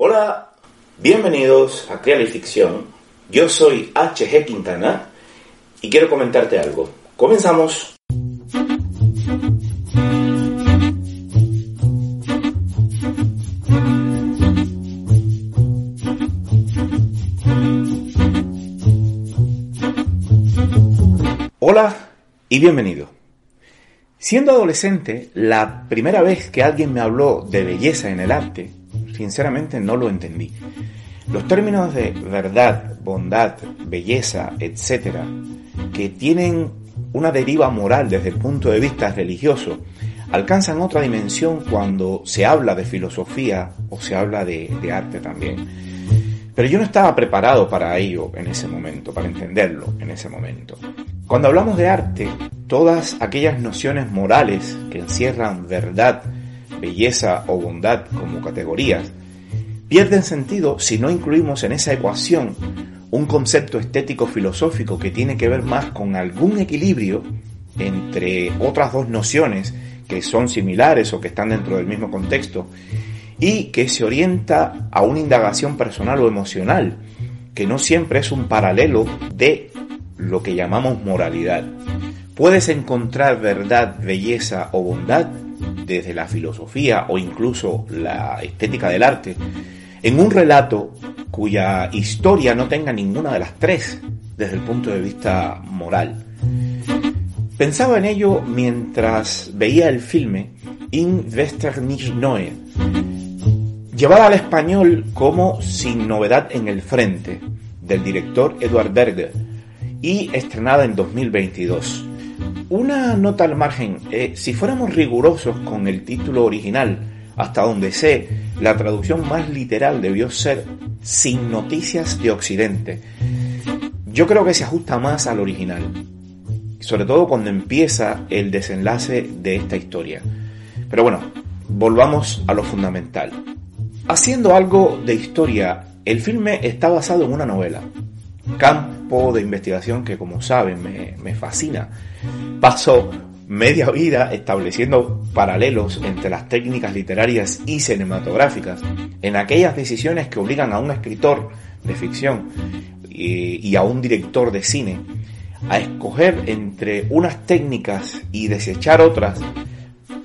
Hola, bienvenidos a Crear y Ficción. Yo soy HG Quintana y quiero comentarte algo. Comenzamos. Hola y bienvenido. Siendo adolescente, la primera vez que alguien me habló de belleza en el arte, sinceramente no lo entendí. Los términos de verdad, bondad, belleza, etc., que tienen una deriva moral desde el punto de vista religioso, alcanzan otra dimensión cuando se habla de filosofía o se habla de, de arte también. Pero yo no estaba preparado para ello en ese momento, para entenderlo en ese momento. Cuando hablamos de arte, todas aquellas nociones morales que encierran verdad, belleza o bondad como categorías, pierden sentido si no incluimos en esa ecuación un concepto estético filosófico que tiene que ver más con algún equilibrio entre otras dos nociones que son similares o que están dentro del mismo contexto y que se orienta a una indagación personal o emocional, que no siempre es un paralelo de lo que llamamos moralidad. Puedes encontrar verdad, belleza o bondad desde la filosofía o incluso la estética del arte en un relato cuya historia no tenga ninguna de las tres desde el punto de vista moral. Pensaba en ello mientras veía el filme In Wester nicht Neue, llevada al español como Sin novedad en el frente, del director Edward Berger, y estrenada en 2022. Una nota al margen, eh, si fuéramos rigurosos con el título original, hasta donde sé, la traducción más literal debió ser Sin noticias de Occidente. Yo creo que se ajusta más al original, sobre todo cuando empieza el desenlace de esta historia. Pero bueno, volvamos a lo fundamental. Haciendo algo de historia, el filme está basado en una novela, campo de investigación que como saben me, me fascina. Paso media vida estableciendo paralelos entre las técnicas literarias y cinematográficas en aquellas decisiones que obligan a un escritor de ficción y, y a un director de cine a escoger entre unas técnicas y desechar otras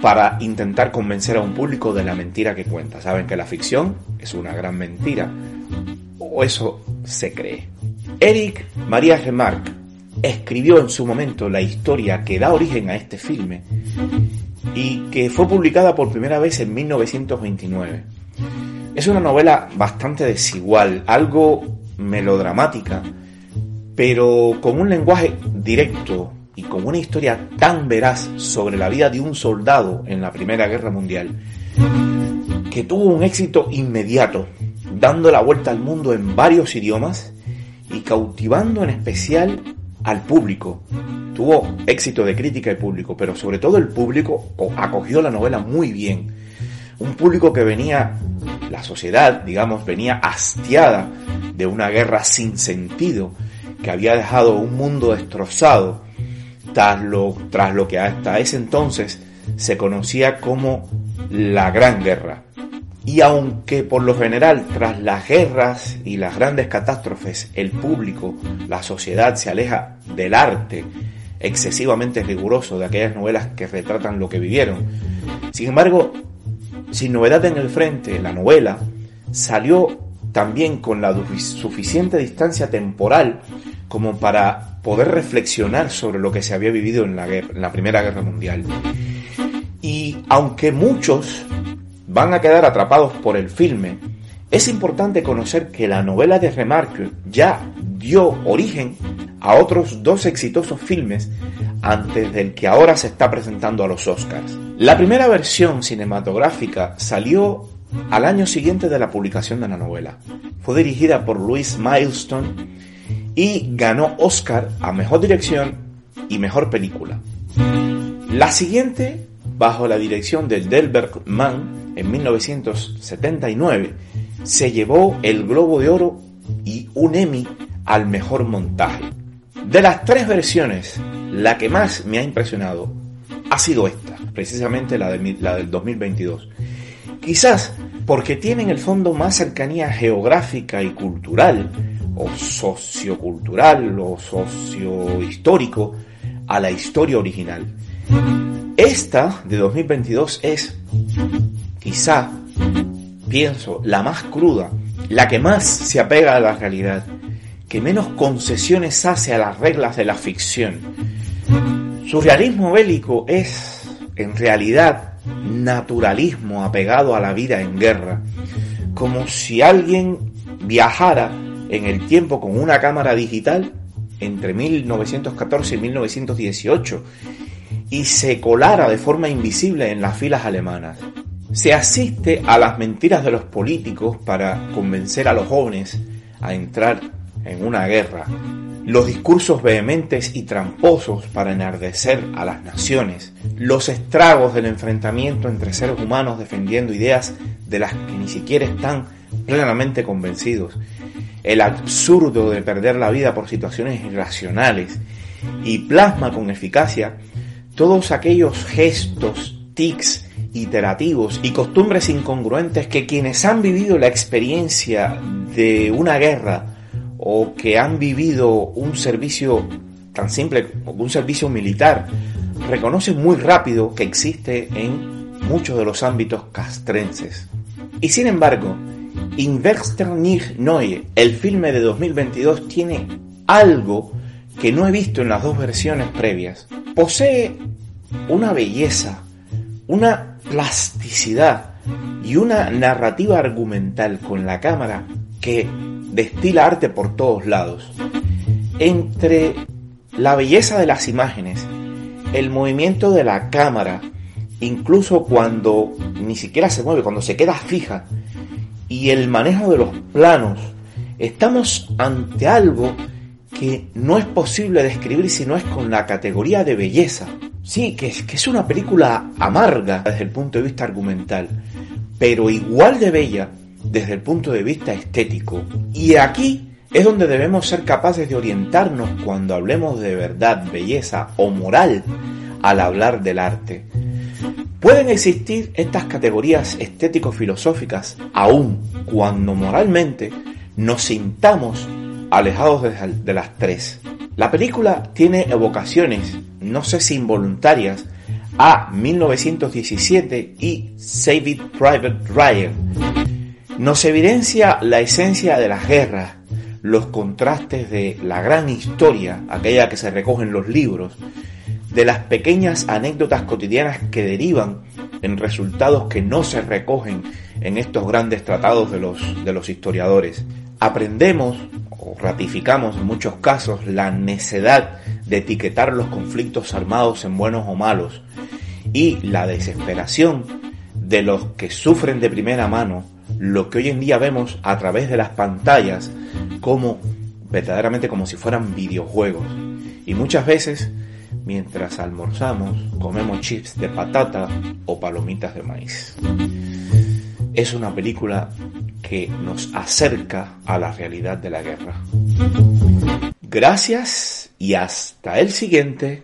para intentar convencer a un público de la mentira que cuenta. Saben que la ficción es una gran mentira, o eso se cree. Eric María Remarque escribió en su momento la historia que da origen a este filme y que fue publicada por primera vez en 1929. Es una novela bastante desigual, algo melodramática, pero con un lenguaje directo y con una historia tan veraz sobre la vida de un soldado en la Primera Guerra Mundial, que tuvo un éxito inmediato, dando la vuelta al mundo en varios idiomas y cautivando en especial al público. Tuvo éxito de crítica y público, pero sobre todo el público acogió la novela muy bien. Un público que venía, la sociedad, digamos, venía hastiada de una guerra sin sentido, que había dejado un mundo destrozado, tras lo, tras lo que hasta ese entonces se conocía como la Gran Guerra. Y aunque por lo general tras las guerras y las grandes catástrofes el público, la sociedad se aleja del arte excesivamente riguroso de aquellas novelas que retratan lo que vivieron, sin embargo, sin novedad en el frente, la novela salió también con la suficiente distancia temporal como para poder reflexionar sobre lo que se había vivido en la, en la Primera Guerra Mundial. Y aunque muchos van a quedar atrapados por el filme, es importante conocer que la novela de Remarque ya dio origen a otros dos exitosos filmes antes del que ahora se está presentando a los Oscars. La primera versión cinematográfica salió al año siguiente de la publicación de la novela. Fue dirigida por Louis Milestone y ganó Oscar a Mejor Dirección y Mejor Película. La siguiente, bajo la dirección de Delbert Mann, en 1979, se llevó el Globo de Oro y un Emmy al Mejor Montaje. De las tres versiones, la que más me ha impresionado ha sido esta, precisamente la, de, la del 2022. Quizás porque tiene en el fondo más cercanía geográfica y cultural, o sociocultural, o sociohistórico, a la historia original. Esta de 2022 es, quizá, pienso, la más cruda, la que más se apega a la realidad, que menos concesiones hace a las reglas de la ficción. Su realismo bélico es, en realidad, naturalismo apegado a la vida en guerra, como si alguien viajara en el tiempo con una cámara digital entre 1914 y 1918 y se colara de forma invisible en las filas alemanas. Se asiste a las mentiras de los políticos para convencer a los jóvenes a entrar en una guerra, los discursos vehementes y tramposos para enardecer a las naciones, los estragos del enfrentamiento entre seres humanos defendiendo ideas de las que ni siquiera están plenamente convencidos, el absurdo de perder la vida por situaciones irracionales y plasma con eficacia todos aquellos gestos, tics, iterativos y costumbres incongruentes que quienes han vivido la experiencia de una guerra o que han vivido un servicio tan simple como un servicio militar, reconocen muy rápido que existe en muchos de los ámbitos castrenses. Y sin embargo, Inverster nicht Neue, el filme de 2022, tiene algo que no he visto en las dos versiones previas. Posee una belleza, una plasticidad y una narrativa argumental con la cámara que destila arte por todos lados. Entre la belleza de las imágenes, el movimiento de la cámara, incluso cuando ni siquiera se mueve, cuando se queda fija, y el manejo de los planos, estamos ante algo que no es posible describir si no es con la categoría de belleza. Sí, que es, que es una película amarga desde el punto de vista argumental, pero igual de bella desde el punto de vista estético. Y aquí es donde debemos ser capaces de orientarnos cuando hablemos de verdad, belleza o moral al hablar del arte. Pueden existir estas categorías estético-filosóficas aún cuando moralmente nos sintamos alejados de las tres. La película tiene evocaciones, no sé si involuntarias, a 1917 y Save Private Ryan, nos evidencia la esencia de las guerras, los contrastes de la gran historia, aquella que se recoge en los libros, de las pequeñas anécdotas cotidianas que derivan en resultados que no se recogen en estos grandes tratados de los, de los historiadores. Aprendemos ratificamos en muchos casos la necedad de etiquetar los conflictos armados en buenos o malos y la desesperación de los que sufren de primera mano lo que hoy en día vemos a través de las pantallas como verdaderamente como si fueran videojuegos. Y muchas veces, mientras almorzamos, comemos chips de patata o palomitas de maíz. Es una película que nos acerca a la realidad de la guerra. Gracias y hasta el siguiente.